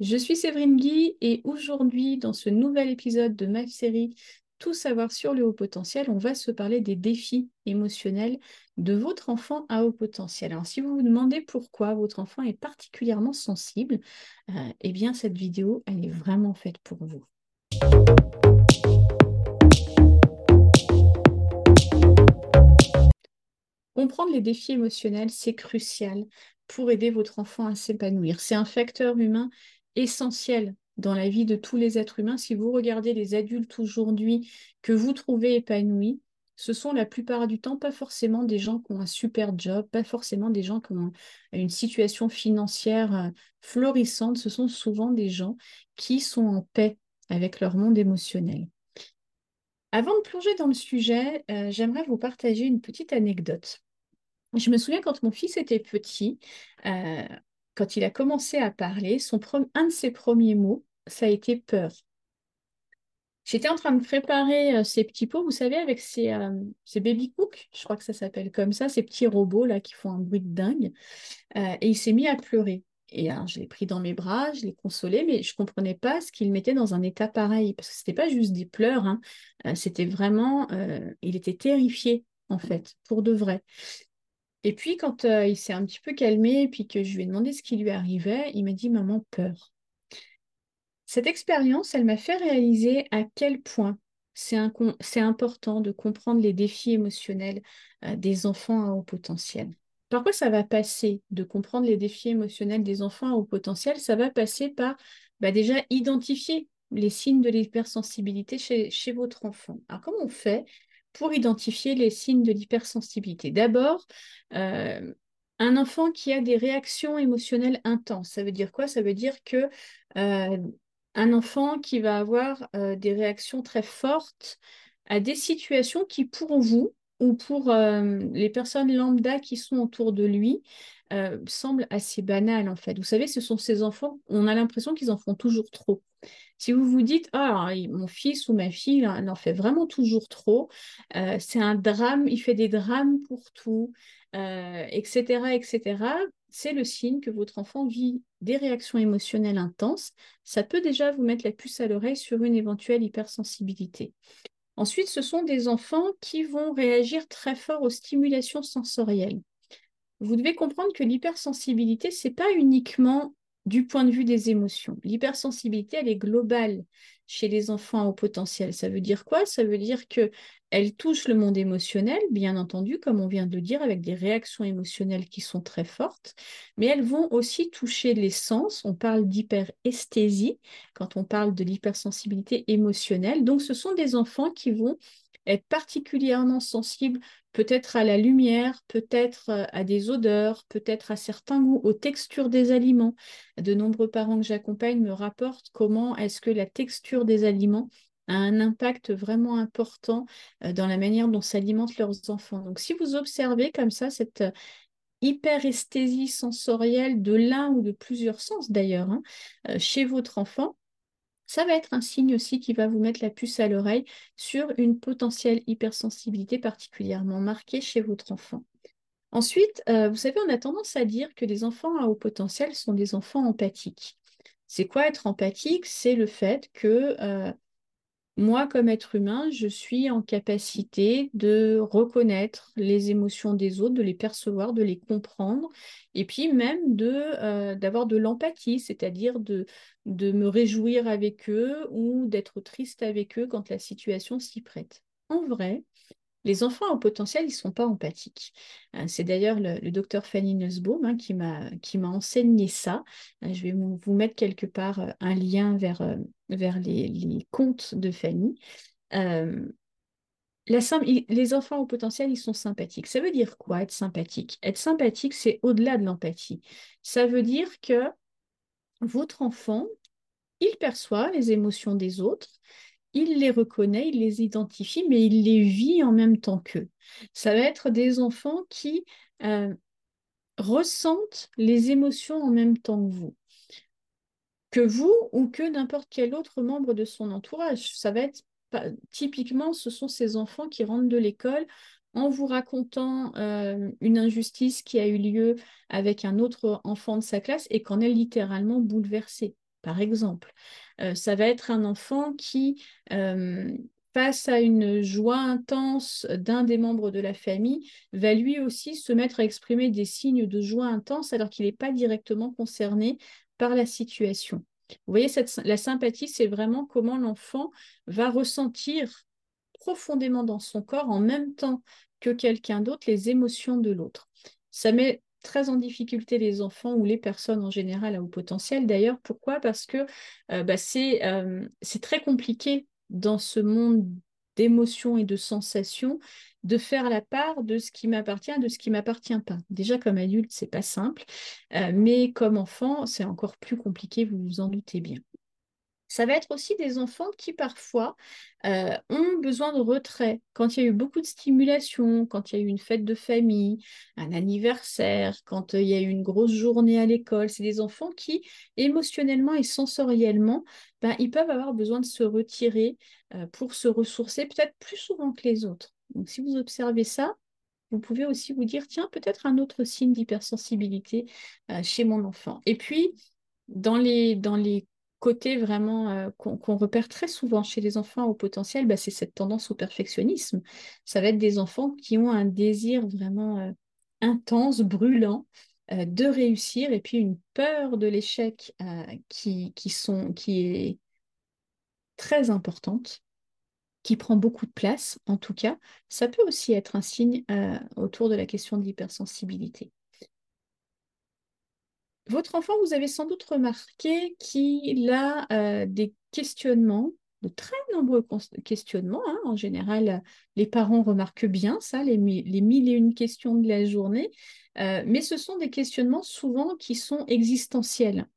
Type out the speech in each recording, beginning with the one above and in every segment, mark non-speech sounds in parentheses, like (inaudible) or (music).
Je suis Séverine Guy et aujourd'hui, dans ce nouvel épisode de ma série Tout savoir sur le haut potentiel, on va se parler des défis émotionnels de votre enfant à haut potentiel. Alors, si vous vous demandez pourquoi votre enfant est particulièrement sensible, euh, eh bien, cette vidéo, elle est vraiment faite pour vous. Comprendre les défis émotionnels, c'est crucial pour aider votre enfant à s'épanouir. C'est un facteur humain essentiel dans la vie de tous les êtres humains. Si vous regardez les adultes aujourd'hui que vous trouvez épanouis, ce sont la plupart du temps pas forcément des gens qui ont un super job, pas forcément des gens qui ont une situation financière euh, florissante, ce sont souvent des gens qui sont en paix avec leur monde émotionnel. Avant de plonger dans le sujet, euh, j'aimerais vous partager une petite anecdote. Je me souviens quand mon fils était petit, euh, quand il a commencé à parler, son un de ses premiers mots, ça a été peur. J'étais en train de préparer euh, ces petits pots, vous savez, avec ces, euh, ces baby cooks, je crois que ça s'appelle comme ça, ces petits robots là qui font un bruit de dingue. Euh, et il s'est mis à pleurer. Et alors, je l'ai pris dans mes bras, je l'ai consolé, mais je ne comprenais pas ce qu'il mettait dans un état pareil, parce que ce n'était pas juste des pleurs, hein. c'était vraiment, il était terrifié, en fait, pour de vrai. Et puis, quand euh, il s'est un petit peu calmé, puis que je lui ai demandé ce qui lui arrivait, il m'a dit Maman, peur. Cette expérience, elle m'a fait réaliser à quel point c'est important de comprendre les défis émotionnels euh, des enfants à haut potentiel. Par quoi ça va passer de comprendre les défis émotionnels des enfants à haut potentiel? Ça va passer par bah, déjà identifier les signes de l'hypersensibilité chez, chez votre enfant. Alors, comment on fait pour identifier les signes de l'hypersensibilité. D'abord, euh, un enfant qui a des réactions émotionnelles intenses, ça veut dire quoi? Ça veut dire que euh, un enfant qui va avoir euh, des réactions très fortes à des situations qui, pour vous ou pour les personnes lambda qui sont autour de lui, semblent assez banales en fait. Vous savez, ce sont ces enfants, on a l'impression qu'ils en font toujours trop. Si vous vous dites, ah, mon fils ou ma fille, il en fait vraiment toujours trop, euh, c'est un drame, il fait des drames pour tout, etc., euh, etc., c'est le signe que votre enfant vit des réactions émotionnelles intenses. Ça peut déjà vous mettre la puce à l'oreille sur une éventuelle hypersensibilité. Ensuite, ce sont des enfants qui vont réagir très fort aux stimulations sensorielles. Vous devez comprendre que l'hypersensibilité, ce n'est pas uniquement du point de vue des émotions. L'hypersensibilité, elle est globale chez les enfants au potentiel. Ça veut dire quoi? Ça veut dire que elle touche le monde émotionnel, bien entendu, comme on vient de le dire, avec des réactions émotionnelles qui sont très fortes, mais elles vont aussi toucher les sens. On parle d'hyperesthésie quand on parle de l'hypersensibilité émotionnelle. Donc, ce sont des enfants qui vont être particulièrement sensible peut-être à la lumière, peut-être euh, à des odeurs, peut-être à certains goûts, aux textures des aliments. De nombreux parents que j'accompagne me rapportent comment est-ce que la texture des aliments a un impact vraiment important euh, dans la manière dont s'alimentent leurs enfants. Donc si vous observez comme ça cette euh, hyperesthésie sensorielle de l'un ou de plusieurs sens d'ailleurs hein, chez votre enfant, ça va être un signe aussi qui va vous mettre la puce à l'oreille sur une potentielle hypersensibilité particulièrement marquée chez votre enfant. Ensuite, euh, vous savez, on a tendance à dire que les enfants à haut potentiel sont des enfants empathiques. C'est quoi être empathique? C'est le fait que euh, moi, comme être humain, je suis en capacité de reconnaître les émotions des autres, de les percevoir, de les comprendre, et puis même de euh, d'avoir de l'empathie, c'est-à-dire de, de me réjouir avec eux ou d'être triste avec eux quand la situation s'y prête. En vrai, les enfants au potentiel, ils ne sont pas empathiques. Euh, c'est d'ailleurs le, docteur Fanny Nussbaum hein, qui m'a enseigné ça. Euh, je vais vous mettre quelque part euh, un lien vers, vers les, contes de Fanny. les enfants au potentiel, ils sont sympathiques. Ça veut dire quoi être sympathique? Être sympathique, c'est au-delà de l'empathie. Ça veut dire que votre enfant, il perçoit les émotions des autres, il les reconnaît, il les identifie, mais il les vit en même temps qu'eux. Ça va être des enfants qui euh, ressentent les émotions en même temps que vous. Que vous ou que n'importe quel autre membre de son entourage. Ça va être typiquement, ce sont ces enfants qui rentrent de l'école en vous racontant euh, une injustice qui a eu lieu avec un autre enfant de sa classe et qu'en est littéralement bouleversé. Par exemple. Euh, ça va être un enfant qui, euh, face à une joie intense d'un des membres de la famille, va lui aussi se mettre à exprimer des signes de joie intense alors qu'il n'est pas directement concerné par la situation. Vous voyez, la sympathie, c'est vraiment comment l'enfant va ressentir profondément dans son corps en même temps que quelqu'un d'autre les émotions de l'autre. Ça met très en difficulté les enfants ou les personnes en général à haut potentiel. D'ailleurs, pourquoi? Parce que euh, bah, euh, c'est très compliqué dans ce monde d'émotions et de sensations de faire la part de ce qui m'appartient de ce qui m'appartient pas. Déjà comme adulte, c'est pas simple, euh, mais comme enfant, c'est encore plus compliqué, vous vous en doutez bien. Ça va être aussi des enfants qui parfois euh, ont besoin de retrait. Quand il y a eu beaucoup de stimulation, quand il y a eu une fête de famille, un anniversaire, quand euh, il y a eu une grosse journée à l'école, c'est des enfants qui, émotionnellement et sensoriellement, ben, ils peuvent avoir besoin de se retirer euh, pour se ressourcer, peut-être plus souvent que les autres. Donc si vous observez ça, vous pouvez aussi vous dire, tiens, peut-être un autre signe d'hypersensibilité chez mon enfant. Et puis, dans les, dans les côté vraiment euh, qu'on repère très souvent chez les enfants au potentiel, bah, c'est cette tendance au perfectionnisme. Ça va être des enfants qui ont un désir vraiment euh, intense, brûlant euh, de réussir et puis une peur de l'échec qui, est très importante qui prend beaucoup de place, en tout cas, ça peut aussi être un signe autour de la question de l'hypersensibilité. Votre enfant, vous avez sans doute remarqué qu'il a euh, des questionnements, de très nombreux questionnements. Hein. En général, les parents remarquent bien ça, les, mille et une questions de la journée. Euh, mais ce sont des questionnements souvent qui sont existentiels.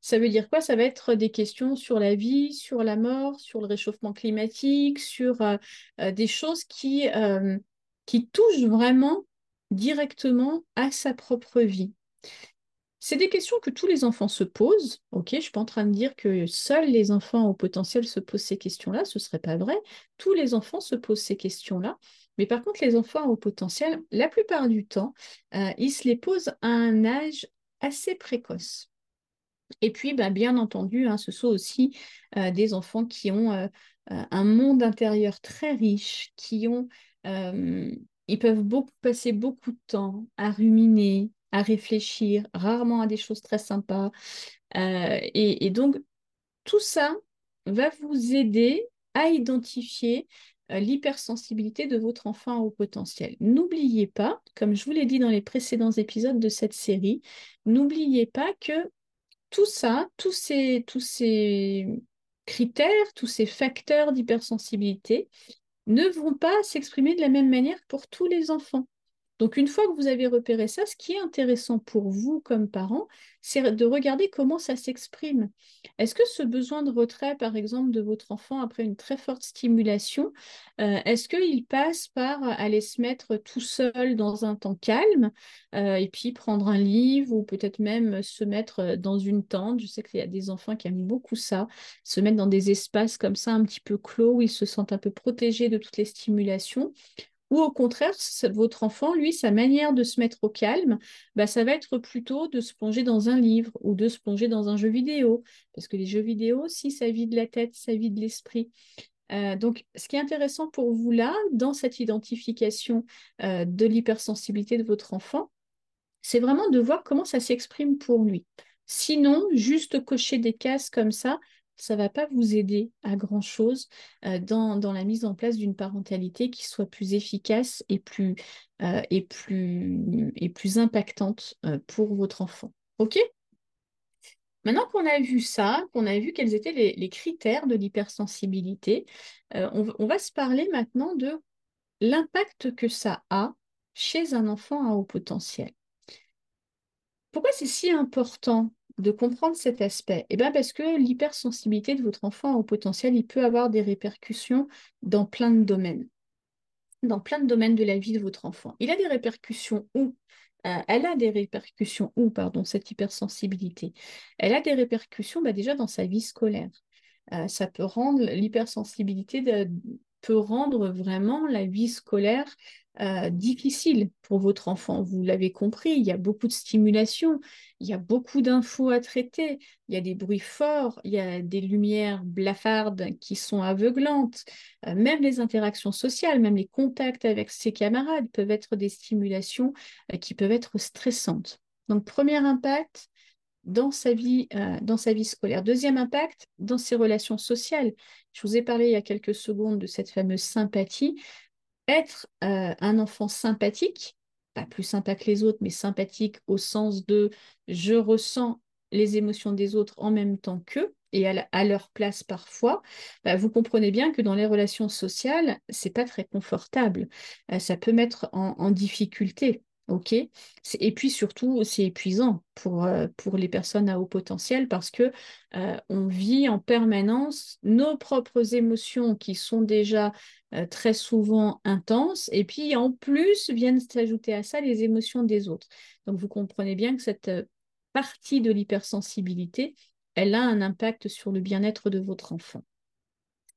Ça veut dire quoi? Ça va être des questions sur la vie, sur la mort, sur le réchauffement climatique, sur euh, des choses qui, qui touchent vraiment directement à sa propre vie. C'est des questions que tous les enfants se posent. Je ne suis pas en train de dire que seuls les enfants au potentiel se posent ces questions-là, ce ne serait pas vrai. Tous les enfants se posent ces questions-là. Mais par contre, les enfants au potentiel, la plupart du temps, euh, ils se les posent à un âge assez précoce. Et puis, bah, bien entendu, hein, ce sont aussi euh, des enfants qui ont euh, un monde intérieur très riche, qui ont, ils peuvent passer beaucoup de temps à ruminer, à réfléchir, rarement à des choses très sympas. Euh, et, donc, tout ça va vous aider à identifier euh, l'hypersensibilité de votre enfant au potentiel. N'oubliez pas, comme je vous l'ai dit dans les précédents épisodes de cette série, n'oubliez pas que tout ça, tous ces, tous ces critères, tous ces facteurs d'hypersensibilité ne vont pas s'exprimer de la même manière pour tous les enfants. Donc, une fois que vous avez repéré ça, ce qui est intéressant pour vous comme parent, c'est de regarder comment ça s'exprime. Est-ce que ce besoin de retrait, par exemple, de votre enfant après une très forte stimulation, euh, est-ce qu'il passe par aller se mettre tout seul dans un temps calme euh, et puis prendre un livre ou peut-être même se mettre dans une tente? Je sais qu'il y a des enfants qui aiment beaucoup ça, se mettre dans des espaces comme ça un petit peu clos où ils se sentent un peu protégés de toutes les stimulations. Ou au contraire, votre enfant, lui, sa manière de se mettre au calme, bah, ça va être plutôt de se plonger dans un livre ou de se plonger dans un jeu vidéo. Parce que les jeux vidéo, si ça vide la tête, ça vide l'esprit. Euh, donc, ce qui est intéressant pour vous là, dans cette identification euh, de l'hypersensibilité de votre enfant, c'est vraiment de voir comment ça s'exprime pour lui. Sinon, juste cocher des cases comme ça, ça va pas vous aider à grand-chose euh, dans, la mise en place d'une parentalité qui soit plus efficace et plus, euh, et plus, et plus impactante euh, pour votre enfant. OK? Maintenant qu'on a vu ça, qu'on a vu quels étaient les, critères de l'hypersensibilité, on va se parler maintenant de l'impact que ça a chez un enfant à haut potentiel. Pourquoi c'est si important de comprendre cet aspect Eh bien parce que l'hypersensibilité de votre enfant au potentiel, il peut avoir des répercussions dans plein de domaines. Dans plein de domaines de la vie de votre enfant. Il a des répercussions où? Euh, elle a des répercussions où, pardon, cette hypersensibilité? Elle a des répercussions bah, déjà dans sa vie scolaire. Euh, ça peut rendre l'hypersensibilité peut rendre vraiment la vie scolaire euh, difficile pour votre enfant. Vous l'avez compris, il y a beaucoup de stimulation, il y a beaucoup d'infos à traiter, il y a des bruits forts, il y a des lumières blafardes qui sont aveuglantes, euh, même les interactions sociales, même les contacts avec ses camarades peuvent être des stimulations euh, qui peuvent être stressantes. Donc, premier impact, dans sa vie, dans sa vie scolaire. Deuxième impact, dans ses relations sociales. Je vous ai parlé il y a quelques secondes de cette fameuse sympathie être euh, un enfant sympathique, pas plus sympa que les autres, mais sympathique au sens de je ressens les émotions des autres en même temps qu'eux et à, leur place parfois, bah, vous comprenez bien que dans les relations sociales, c'est pas très confortable. Euh, ça peut mettre en difficulté. OK Et puis surtout, c'est épuisant pour, euh, pour les personnes à haut potentiel parce que euh, on vit en permanence nos propres émotions qui sont déjà euh, très souvent intenses et puis en plus viennent s'ajouter à ça les émotions des autres. Donc vous comprenez bien que cette partie de l'hypersensibilité, elle a un impact sur le bien-être de votre enfant.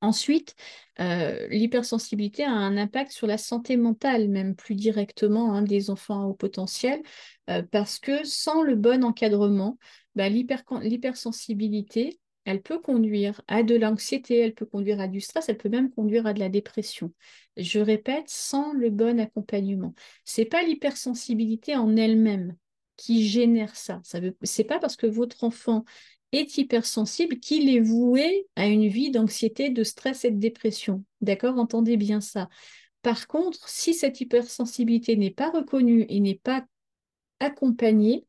Ensuite, euh, l'hypersensibilité a un impact sur la santé mentale, même plus directement hein, des enfants à haut potentiel, euh, parce que sans le bon encadrement, bah, l'hypersensibilité, elle peut conduire à de l'anxiété, elle peut conduire à du stress, elle peut même conduire à de la dépression. Je répète, sans le bon accompagnement. Ce n'est pas l'hypersensibilité en elle-même qui génère ça. Ce n'est pas parce que votre enfant est hypersensible, qu'il est voué à une vie d'anxiété, de stress et de dépression. D'accord? Entendez bien ça. Par contre, si cette hypersensibilité n'est pas reconnue et n'est pas accompagnée,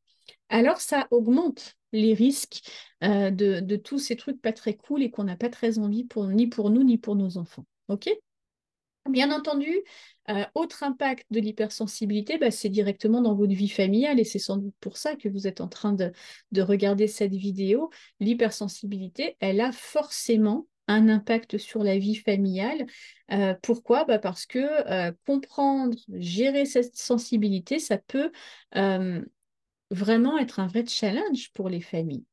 alors ça augmente les risques euh, de, tous ces trucs pas très cool et qu'on n'a pas très envie ni pour nous ni pour nos enfants. OK? Bien entendu, euh, autre impact de l'hypersensibilité, bah, c'est directement dans votre vie familiale et c'est sans doute pour ça que vous êtes en train de, regarder cette vidéo. L'hypersensibilité, elle a forcément un impact sur la vie familiale. Euh, pourquoi? Bah, Parce que euh, comprendre, gérer cette sensibilité, ça peut vraiment être un vrai challenge pour les familles.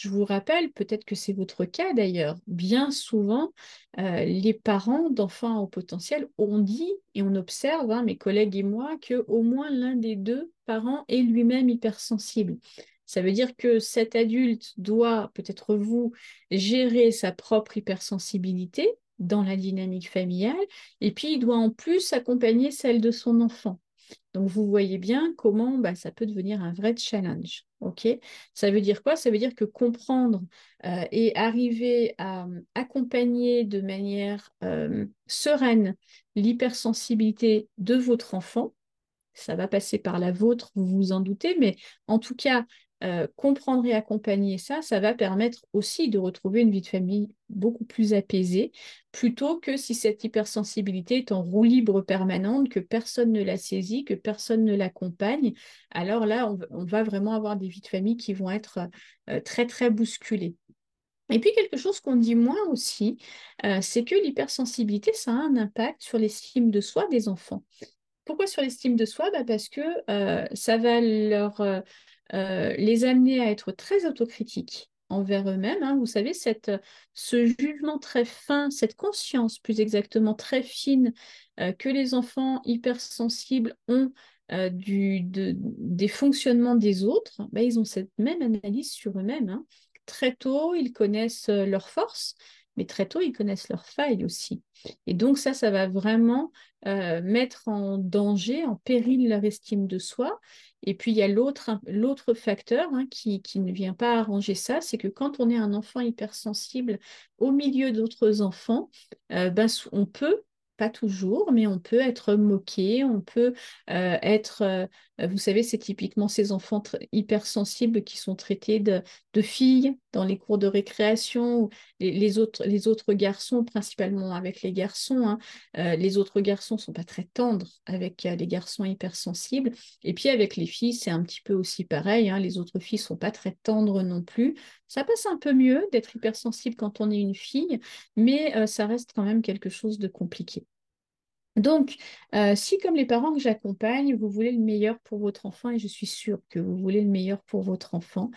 Je vous rappelle, peut-être que c'est votre cas d'ailleurs, bien souvent, euh, les parents d'enfants au potentiel ont dit, et on observe, hein, mes collègues et moi, qu'au moins l'un des deux parents est lui-même hypersensible. Ça veut dire que cet adulte doit, peut-être vous, gérer sa propre hypersensibilité dans la dynamique familiale, et puis il doit en plus accompagner celle de son enfant. Donc, vous voyez bien comment bah, ça peut devenir un vrai challenge. ça veut dire quoi? Ça veut dire que comprendre euh, et arriver à euh, accompagner de manière euh, sereine l'hypersensibilité de votre enfant, ça va passer par la vôtre, vous vous en doutez, mais en tout cas, euh, comprendre et accompagner ça, ça va permettre aussi de retrouver une vie de famille beaucoup plus apaisée, plutôt que si cette hypersensibilité est en roue libre permanente, que personne ne la saisit, que personne ne l'accompagne. Alors là, on, va vraiment avoir des vies de famille qui vont être euh, très, très bousculées. Et puis quelque chose qu'on dit moins aussi, euh, c'est que l'hypersensibilité, ça a un impact sur l'estime de soi des enfants. Pourquoi sur l'estime de soi? Bah Parce que ça va leur les amener à être très autocritiques envers eux-mêmes. Hein. Vous savez, ce jugement très fin, cette conscience plus exactement très fine euh, que les enfants hypersensibles ont euh, du, des fonctionnements des autres, ben, ils ont cette même analyse sur eux-mêmes. Hein. Très tôt, ils connaissent leurs forces, mais très tôt, ils connaissent leurs failles aussi. Et donc ça, ça va vraiment mettre en danger, en péril leur estime de soi. Et puis, il y a l'autre facteur hein, qui, ne vient pas arranger ça, c'est que quand on est un enfant hypersensible au milieu d'autres enfants, euh, ben, on peut pas toujours, mais on peut être moqué, on peut euh, être, euh, vous savez, c'est typiquement ces enfants hypersensibles qui sont traités de, filles dans les cours de récréation, les, autres, les autres garçons, principalement avec les garçons, hein, euh, les autres garçons ne sont pas très tendres avec les garçons hypersensibles, et puis avec les filles, c'est un petit peu aussi pareil, hein, les autres filles ne sont pas très tendres non plus. Ça passe un peu mieux d'être hypersensible quand on est une fille, mais ça reste quand même quelque chose de compliqué. Donc, euh, si comme les parents que j'accompagne, vous voulez le meilleur pour votre enfant, et je suis sûre que vous voulez le meilleur pour votre enfant,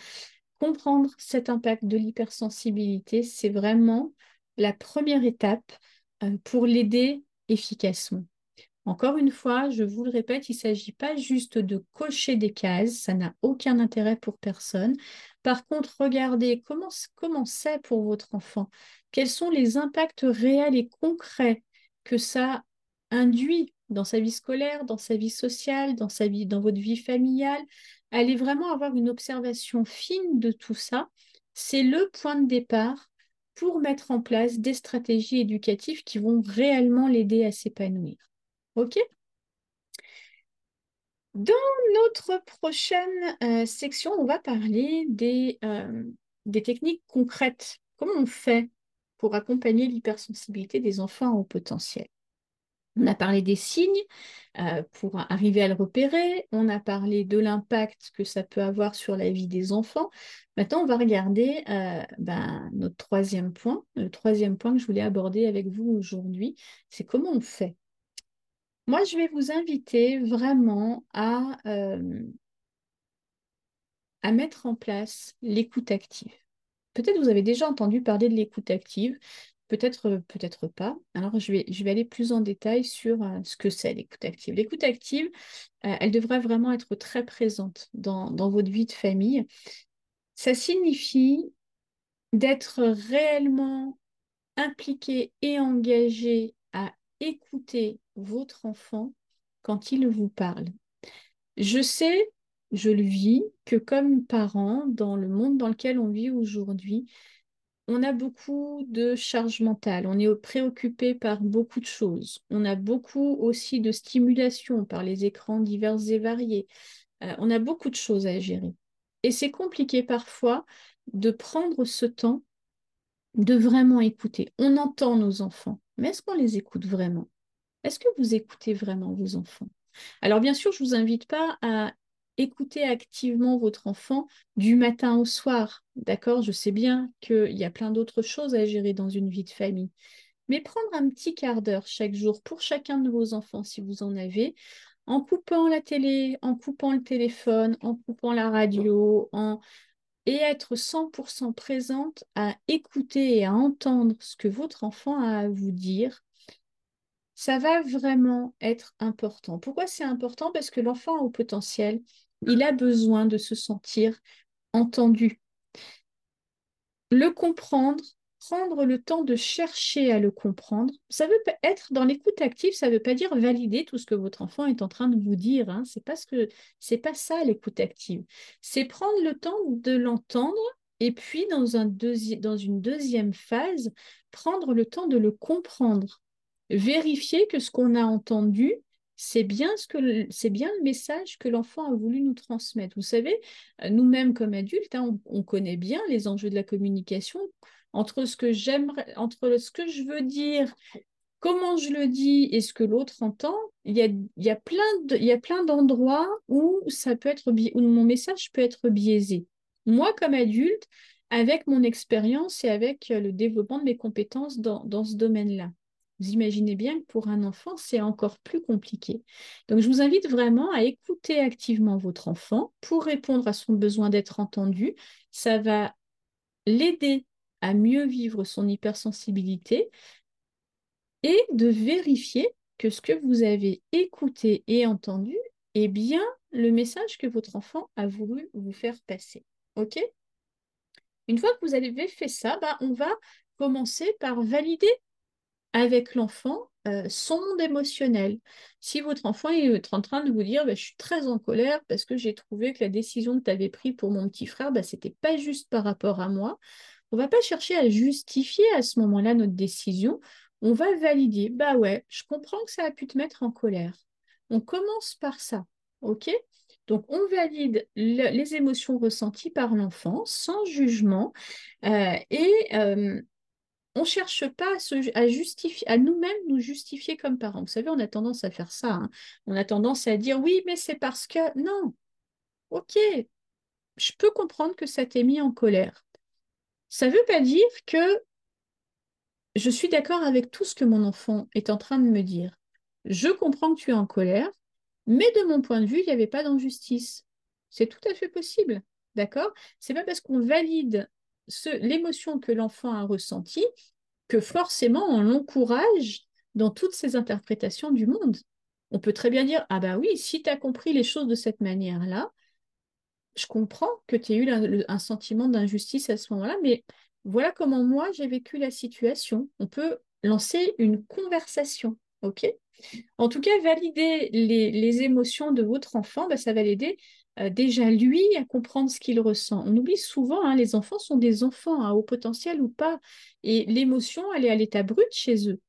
comprendre cet impact de l'hypersensibilité, c'est vraiment la première étape euh, pour l'aider efficacement. Encore une fois, je vous le répète, il ne s'agit pas juste de cocher des cases, ça n'a aucun intérêt pour personne. Par contre, regardez comment c'est pour votre enfant, quels sont les impacts réels et concrets que ça induit dans sa vie scolaire, dans sa vie sociale, dans votre vie familiale. Allez vraiment avoir une observation fine de tout ça. C'est le point de départ pour mettre en place des stratégies éducatives qui vont réellement l'aider à s'épanouir. Dans notre prochaine euh, section, on va parler des, euh, des techniques concrètes. Comment on fait pour accompagner l'hypersensibilité des enfants au potentiel? On a parlé des signes euh, pour arriver à le repérer. On a parlé de l'impact que ça peut avoir sur la vie des enfants. Maintenant, on va regarder euh, ben, notre troisième point. Le troisième point que je voulais aborder avec vous aujourd'hui, c'est comment on fait. Moi, je vais vous inviter vraiment à, euh, à mettre en place l'écoute active. Peut-être vous avez déjà entendu parler de l'écoute active. Peut-être, euh, peut-être pas. Alors, je vais, je vais aller plus en détail sur euh, ce que c'est l'écoute active. L'écoute active, euh, elle devrait vraiment être très présente dans, dans votre vie de famille. Ça signifie d'être réellement impliqué et engagé à écouter votre enfant quand il vous parle. Je sais, je le vis, que comme parent, dans le monde dans lequel on vit aujourd'hui, on a beaucoup de charge mentale, on est préoccupé par beaucoup de choses. On a beaucoup aussi de stimulation par les écrans divers et variés. Euh, on a beaucoup de choses à gérer. Et c'est compliqué parfois de prendre ce temps de vraiment écouter. On entend nos enfants, mais est-ce qu'on les écoute vraiment? Est-ce que vous écoutez vraiment vos enfants? Alors bien sûr, je ne vous invite pas à écoutez activement votre enfant du matin au soir. D'accord? Je sais bien qu'il y a plein d'autres choses à gérer dans une vie de famille. Mais prendre un petit quart d'heure chaque jour pour chacun de vos enfants, si vous en avez, en coupant la télé, en coupant le téléphone, en coupant la radio, et être 100% présente à écouter et à entendre ce que votre enfant a à vous dire, ça va vraiment être important. Pourquoi c'est important? Parce que l'enfant au potentiel, il a besoin de se sentir entendu. Le comprendre, prendre le temps de chercher à le comprendre, ça veut être dans l'écoute active, ça ne veut pas dire valider tout ce que votre enfant est en train de vous dire. Hein. Pas ce c'est pas ça l'écoute active. C'est prendre le temps de l'entendre et puis dans une deuxième phase, prendre le temps de le comprendre, vérifier que ce qu'on a entendu c'est bien, le message que l'enfant a voulu nous transmettre. Vous savez, euh, nous-mêmes comme adultes, hein, on, connaît bien les enjeux de la communication entre ce que je veux dire, comment je le dis et ce que l'autre entend. Il y a, plein d'endroits où mon message peut être biaisé. Moi, comme adulte, avec mon expérience et avec euh, le développement de mes compétences dans ce domaine-là. Vous imaginez bien que pour un enfant, c'est encore plus compliqué. Donc, je vous invite vraiment à écouter activement votre enfant pour répondre à son besoin d'être entendu. Ça va l'aider à mieux vivre son hypersensibilité et de vérifier que ce que vous avez écouté et entendu est bien le message que votre enfant a voulu vous faire passer. OK? Une fois que vous avez fait ça, bah, on va commencer par valider avec l'enfant euh, son monde émotionnel. Si votre enfant est en train de vous dire bah, Je suis très en colère parce que j'ai trouvé que la décision que tu avais prise pour mon petit frère, bah, ce n'était pas juste par rapport à moi, on ne va pas chercher à justifier à ce moment-là notre décision. On va valider Bah ouais, je comprends que ça a pu te mettre en colère. On commence par ça. OK? Donc, on valide les émotions ressenties par l'enfant sans jugement euh, et euh, on ne cherche pas à, nous-mêmes nous justifier comme parents. Vous savez, on a tendance à faire ça. Hein. On a tendance à dire oui, mais c'est parce que non. Ok, je peux comprendre que ça t'ait mis en colère. Ça ne veut pas dire que je suis d'accord avec tout ce que mon enfant est en train de me dire. Je comprends que tu es en colère, mais de mon point de vue, il n'y avait pas d'injustice. C'est tout à fait possible. D'accord? C'est pas parce qu'on valide l'émotion que l'enfant a ressentie que forcément on l'encourage dans toutes ses interprétations du monde. On peut très bien dire, ah ben oui, si tu as compris les choses de cette manière-là, je comprends que tu aies eu un sentiment d'injustice à ce moment-là, mais voilà comment moi j'ai vécu la situation. On peut lancer une conversation, ok? En tout cas, valider les, émotions de votre enfant, bah, ça va l'aider euh, déjà lui à comprendre ce qu'il ressent. On oublie souvent, hein, les enfants sont des enfants à haut potentiel ou pas, et l'émotion, elle est à l'état brut chez eux.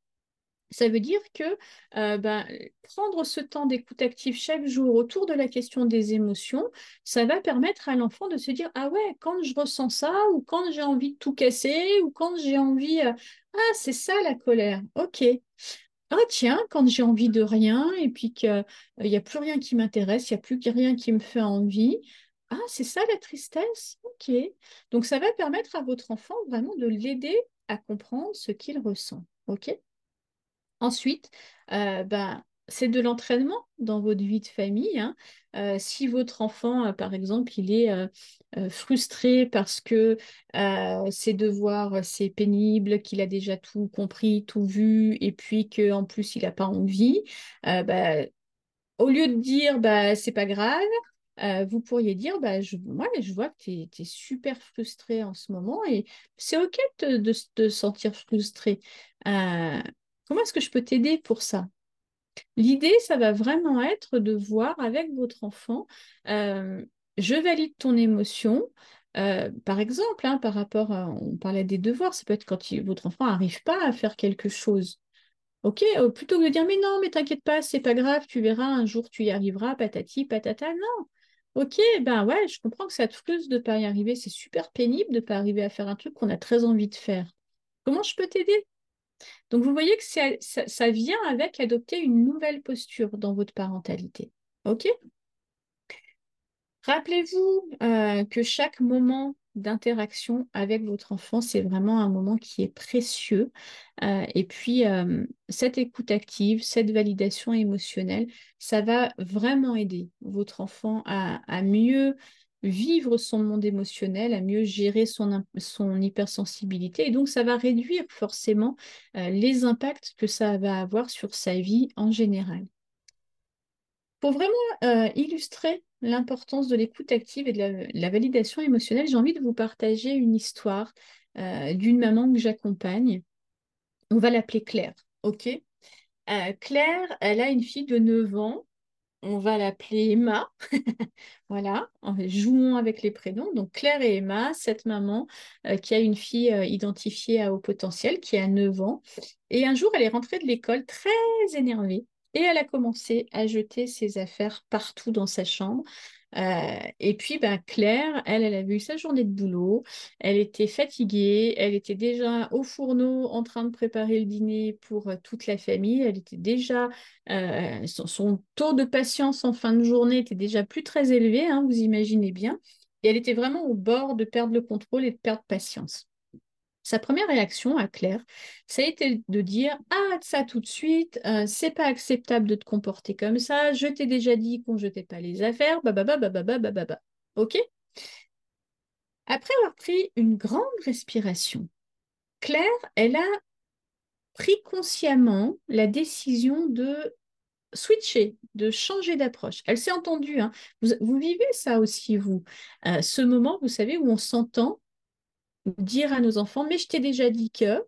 Ça veut dire que euh, ben, prendre ce temps d'écoute active chaque jour autour de la question des émotions, ça va permettre à l'enfant de se dire Ah ouais, quand je ressens ça, ou quand j'ai envie de tout casser, ou quand j'ai envie. Euh, ah, c'est ça la colère. Ok. Ah tiens, quand j'ai envie de rien et puis qu'il n'y euh, a plus rien qui m'intéresse, il n'y a plus rien qui me fait envie. Ah, c'est ça la tristesse? Ok. Donc ça va permettre à votre enfant vraiment de l'aider à comprendre ce qu'il ressent. Ok Ensuite, euh, ben, c'est de l'entraînement dans votre vie de famille. Hein. Euh, si votre enfant, euh, par exemple, il est frustré parce que ses devoirs, c'est pénible, qu'il a déjà tout compris, tout vu, et puis qu'en plus, il n'a pas envie, ben, au lieu de dire bah, c'est pas grave, vous pourriez dire bah, je, moi, je vois que tu es, super frustré en ce moment et c'est OK de, te sentir frustré. Comment est-ce que je peux t'aider pour ça? L'idée, ça va vraiment être de voir avec votre enfant, euh, je valide ton émotion. Euh, par exemple, hein, par rapport, à, on parlait des devoirs, ça peut être quand votre enfant n'arrive pas à faire quelque chose. Ok, euh, plutôt que de dire mais non, mais t'inquiète pas, c'est pas grave, tu verras, un jour tu y arriveras, patati, patata. Non, ok, ben ouais, je comprends que ça te frustre de ne pas y arriver, c'est super pénible de ne pas arriver à faire un truc qu'on a très envie de faire. Comment je peux t'aider? Donc, vous voyez que ça, vient avec adopter une nouvelle posture dans votre parentalité. OK? Rappelez-vous euh, que chaque moment d'interaction avec votre enfant, c'est vraiment un moment qui est précieux. Euh, et puis, euh, cette écoute active, cette validation émotionnelle, ça va vraiment aider votre enfant à mieux vivre son monde émotionnel, à mieux gérer son, hypersensibilité. Et donc, ça va réduire forcément euh, les impacts que ça va avoir sur sa vie en général. Pour vraiment euh, illustrer l'importance de l'écoute active et de la, validation émotionnelle, j'ai envie de vous partager une histoire euh, d'une maman que j'accompagne. On va l'appeler Claire, ok? Claire, elle a une fille de 9 ans on va l'appeler Emma. (laughs) voilà, jouons avec les prénoms. Donc Claire et Emma, cette maman euh, qui a une fille euh, identifiée à haut potentiel, qui a 9 ans. Et un jour, elle est rentrée de l'école très énervée et elle a commencé à jeter ses affaires partout dans sa chambre. Euh, et puis, ben, Claire, elle, elle a vu sa journée de boulot, elle était fatiguée, elle était déjà au fourneau en train de préparer le dîner pour euh, toute la famille, elle était déjà, euh, son, taux de patience en fin de journée était déjà plus très élevé, hein, vous imaginez bien, et elle était vraiment au bord de perdre le contrôle et de perdre patience. Sa première réaction à Claire, ça a été de dire Ah, ça tout de suite, euh, c'est pas acceptable de te comporter comme ça, je t'ai déjà dit qu'on jetait pas les affaires, bababa, bababa, bababa. Ok? Après avoir pris une grande respiration, Claire, elle a pris consciemment la décision de switcher, de changer d'approche. Elle s'est entendue. Hein. Vous, vous, vivez ça aussi, vous. Euh, ce moment, vous savez, où on s'entend dire à nos enfants, mais je t'ai déjà dit que,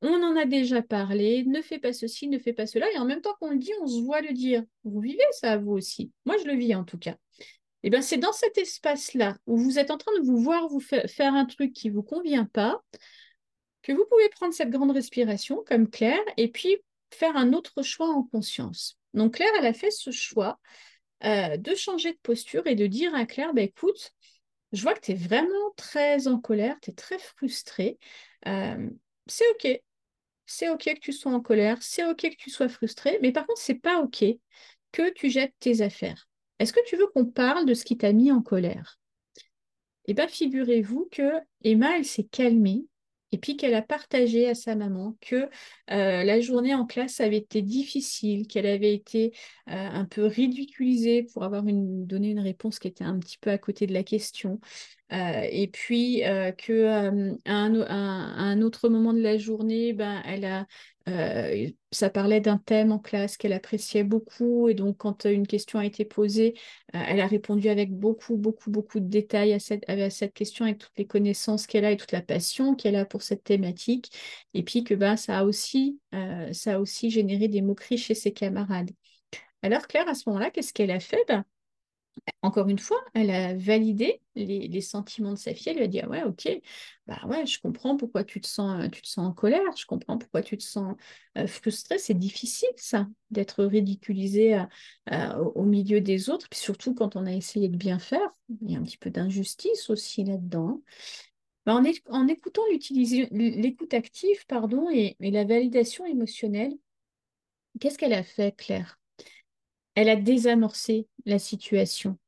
on en a déjà parlé, ne fais pas ceci, ne fais pas cela, et en même temps qu'on le dit, on se voit le dire. Vous vivez ça, vous aussi. Moi, je le vis en tout cas. Et eh bien, c'est dans cet espace-là où vous êtes en train de vous voir vous faire un truc qui ne vous convient pas, que vous pouvez prendre cette grande respiration comme Claire et puis faire un autre choix en conscience. Donc Claire, elle a fait ce choix euh, de changer de posture et de dire à Claire, bah, écoute, je vois que tu es vraiment très en colère, tu es très frustré. Euh, c'est OK. C'est OK que tu sois en colère, c'est OK que tu sois frustré, mais par contre, c'est pas OK que tu jettes tes affaires. Est-ce que tu veux qu'on parle de ce qui t'a mis en colère? Eh bien, figurez-vous que Emma, elle s'est calmée et puis qu'elle a partagé à sa maman que euh, la journée en classe avait été difficile, qu'elle avait été euh, un peu ridiculisée pour avoir donné une réponse qui était un petit peu à côté de la question, et puis que à un, autre moment de la journée, ben, elle a, ça parlait d'un thème en classe qu'elle appréciait beaucoup. Et donc, quand une question a été posée, elle a répondu avec beaucoup, beaucoup, beaucoup de détails à cette, à cette question, avec toutes les connaissances qu'elle a et toute la passion qu'elle a pour cette thématique. Et puis que ben, ça, a aussi, ça a aussi généré des moqueries chez ses camarades. Alors Claire, à ce moment-là, qu'est-ce qu'elle a fait? Ben, Encore une fois, elle a validé les, sentiments de sa fille. Elle lui a dit ah ouais, ok, bah ouais, je comprends pourquoi tu te sens, euh, tu te sens en colère. Je comprends pourquoi tu te sens euh, frustrée. C'est difficile ça, d'être ridiculisé euh, au milieu des autres, puis surtout quand on a essayé de bien faire. Il y a un petit peu d'injustice aussi là-dedans. Bah, en, en, écoutant l'écoute active pardon, et la validation émotionnelle, qu'est-ce qu'elle a fait, Claire? Elle a désamorcé la situation.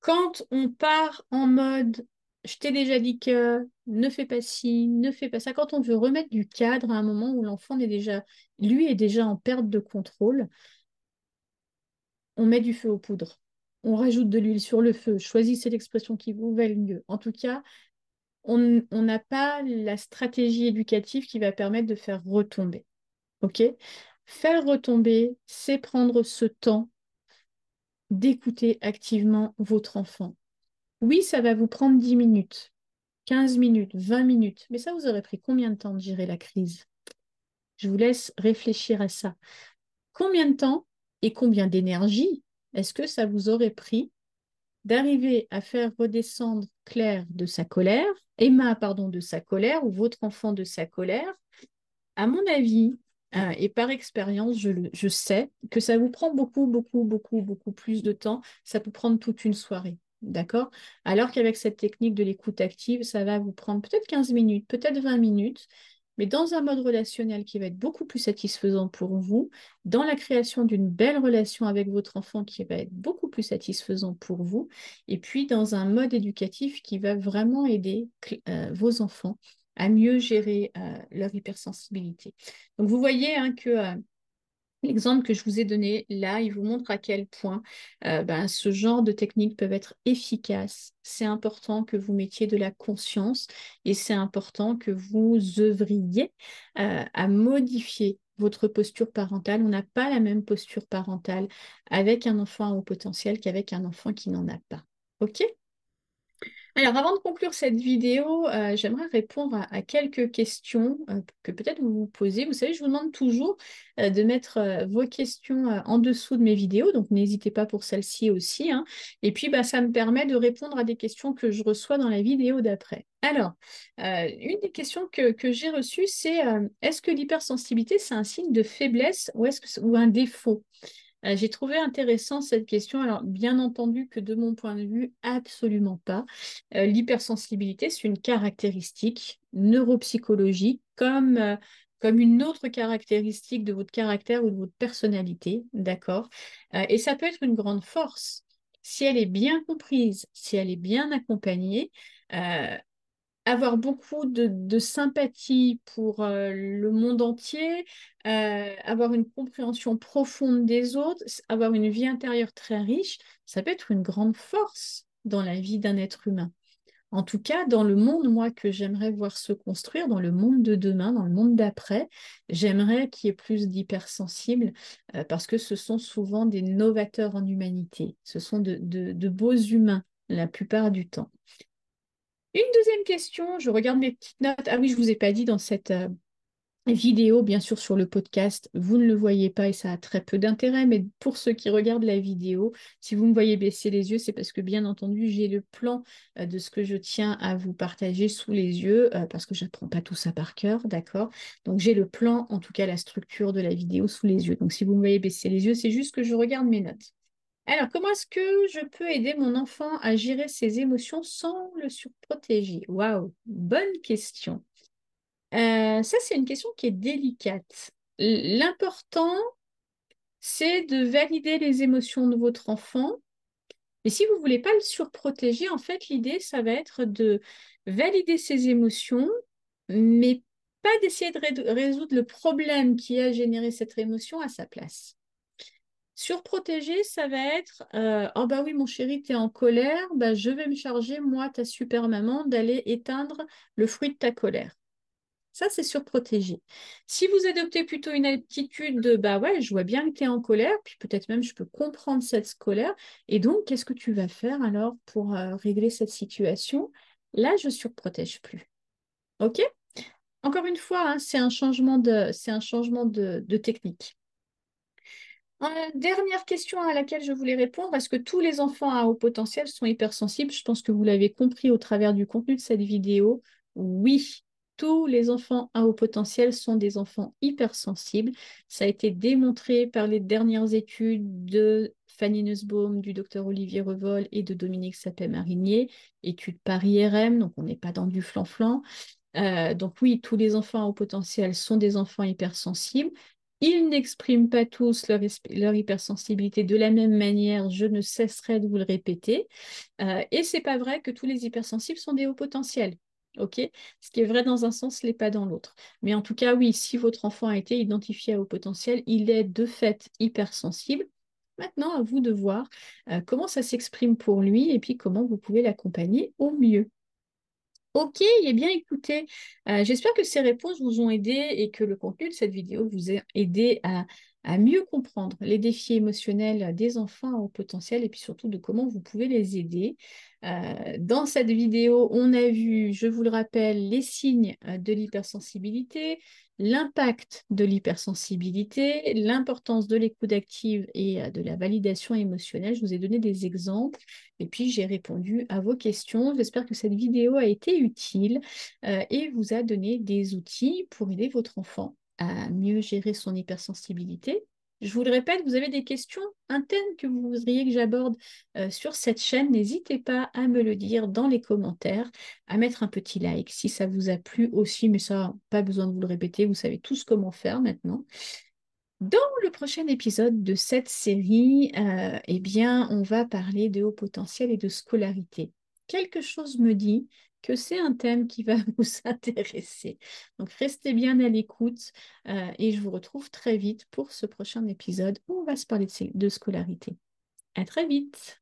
Quand on part en mode je t'ai déjà dit que ne fais pas ci, ne fais pas ça, quand on veut remettre du cadre à un moment où l'enfant est déjà, lui est déjà en perte de contrôle, on met du feu aux poudres. On rajoute de l'huile sur le feu. Choisissez l'expression qui vous va le mieux. En tout cas, on n'a pas la stratégie éducative qui va permettre de faire retomber. OK? Faire retomber, c'est prendre ce temps d'écouter activement votre enfant. Oui, ça va vous prendre 10 minutes, 15 minutes, 20 minutes, mais ça vous aurait pris combien de temps de gérer la crise? Je vous laisse réfléchir à ça. Combien de temps et combien d'énergie est-ce que ça vous aurait pris d'arriver à faire redescendre Claire de sa colère, Emma, pardon, de sa colère, ou votre enfant de sa colère? À mon avis, euh, et par expérience, je, sais que ça vous prend beaucoup, beaucoup, beaucoup, beaucoup plus de temps. Ça peut prendre toute une soirée. D'accord? Alors qu'avec cette technique de l'écoute active, ça va vous prendre peut-être 15 minutes, peut-être 20 minutes, mais dans un mode relationnel qui va être beaucoup plus satisfaisant pour vous, dans la création d'une belle relation avec votre enfant qui va être beaucoup plus satisfaisant pour vous, et puis dans un mode éducatif qui va vraiment aider euh, vos enfants à mieux gérer euh, leur hypersensibilité. Donc vous voyez hein, que euh, l'exemple que je vous ai donné là, il vous montre à quel point euh, ben, ce genre de techniques peuvent être efficaces. C'est important que vous mettiez de la conscience et c'est important que vous œuvriez à modifier votre posture parentale. On n'a pas la même posture parentale avec un enfant au potentiel qu'avec un enfant qui n'en a pas. OK? Alors, avant de conclure cette vidéo, euh, j'aimerais répondre à, quelques questions euh, que peut-être vous vous posez. Vous savez, je vous demande toujours euh, de mettre vos questions en dessous de mes vidéos, donc n'hésitez pas pour celle-ci aussi. Hein. Et puis, bah, ça me permet de répondre à des questions que je reçois dans la vidéo d'après. Alors, une des questions que, j'ai reçues, c'est est-ce que l'hypersensibilité, c'est un signe de faiblesse ou, un défaut? Euh, j'ai trouvé intéressant cette question. Alors, bien entendu que de mon point de vue, absolument pas. Euh, l'hypersensibilité, c'est une caractéristique neuropsychologique comme, euh, comme une autre caractéristique de votre caractère ou de votre personnalité, d'accord? Et ça peut être une grande force. Si elle est bien comprise, si elle est bien accompagnée, avoir beaucoup de, sympathie pour euh, le monde entier, euh, avoir une compréhension profonde des autres, avoir une vie intérieure très riche, ça peut être une grande force dans la vie d'un être humain. En tout cas, dans le monde, moi, que j'aimerais voir se construire, dans le monde de demain, dans le monde d'après, j'aimerais qu'il y ait plus d'hypersensibles euh, parce que ce sont souvent des novateurs en humanité. Ce sont de beaux humains la plupart du temps. Une deuxième question, je regarde mes petites notes. Ah oui, je ne vous ai pas dit dans cette euh, vidéo, bien sûr sur le podcast, vous ne le voyez pas et ça a très peu d'intérêt, mais pour ceux qui regardent la vidéo, si vous me voyez baisser les yeux, c'est parce que bien entendu, j'ai le plan euh, de ce que je tiens à vous partager sous les yeux, euh, parce que je n'apprends pas tout ça par cœur, d'accord? Donc j'ai le plan, en tout cas la structure de la vidéo sous les yeux. Donc si vous me voyez baisser les yeux, c'est juste que je regarde mes notes. Alors, comment est-ce que je peux aider mon enfant à gérer ses émotions sans le surprotéger? Waouh, bonne question. Euh, ça, c'est une question qui est délicate. L'important, c'est de valider les émotions de votre enfant. Mais si vous ne voulez pas le surprotéger, en fait, l'idée, ça va être de valider ses émotions, mais pas d'essayer de résoudre le problème qui a généré cette émotion à sa place. Surprotéger, ça va être Oh bah oui, mon chéri, tu es en colère, bah, je vais me charger, moi, ta super maman, d'aller éteindre le fruit de ta colère. Ça, c'est surprotéger. Si vous adoptez plutôt une attitude de bah ouais, je vois bien que tu es en colère, puis peut-être même je peux comprendre cette colère, et donc qu'est-ce que tu vas faire alors pour euh, régler cette situation? Là, je surprotège plus. OK? Encore une fois, hein, c'est un changement de, technique. Euh, dernière question à laquelle je voulais répondre, est-ce que tous les enfants à haut potentiel sont hypersensibles? Je pense que vous l'avez compris au travers du contenu de cette vidéo. Oui, tous les enfants à haut potentiel sont des enfants hypersensibles. Ça a été démontré par les dernières études de Fanny Nussbaum, du docteur Olivier Revol et de Dominique Sapé-Marinier, études par IRM, donc on n'est pas dans du flan-flan. Euh, donc oui, tous les enfants à haut potentiel sont des enfants hypersensibles. Ils n'expriment pas tous leur, hypersensibilité de la même manière, je ne cesserai de vous le répéter. Euh, et c'est pas vrai que tous les hypersensibles sont des hauts potentiels. OK? Ce qui est vrai dans un sens l'est pas dans l'autre. Mais en tout cas, oui, si votre enfant a été identifié à haut potentiel, il est de fait hypersensible. Maintenant, à vous de voir euh, comment ça s'exprime pour lui et puis comment vous pouvez l'accompagner au mieux. Ok, eh bien écoutez, euh, j'espère que ces réponses vous ont aidé et que le contenu de cette vidéo vous a aidé à, à mieux comprendre les défis émotionnels des enfants haut potentiel et puis surtout de comment vous pouvez les aider. Euh, dans cette vidéo, on a vu, je vous le rappelle, les signes euh, de l'hypersensibilité, l'impact de l'hypersensibilité, l'importance de l'écoute active et euh, de la validation émotionnelle. Je vous ai donné des exemples et puis j'ai répondu à vos questions. J'espère que cette vidéo a été utile et vous a donné des outils pour aider votre enfant à mieux gérer son hypersensibilité. Je vous le répète, vous avez des questions, thème que vous voudriez que j'aborde euh, sur cette chaîne, n'hésitez pas à me le dire dans les commentaires, à mettre un petit like si ça vous a plu aussi, mais ça, pas besoin de vous le répéter, vous savez tous comment faire maintenant. Dans le prochain épisode de cette série, euh, eh bien, on va parler de haut potentiel et de scolarité. Quelque chose me dit que c'est un thème qui va (laughs) vous intéresser. Donc restez bien à l'écoute euh, et je vous retrouve très vite pour ce prochain épisode où on va se parler de, de scolarité. À très vite.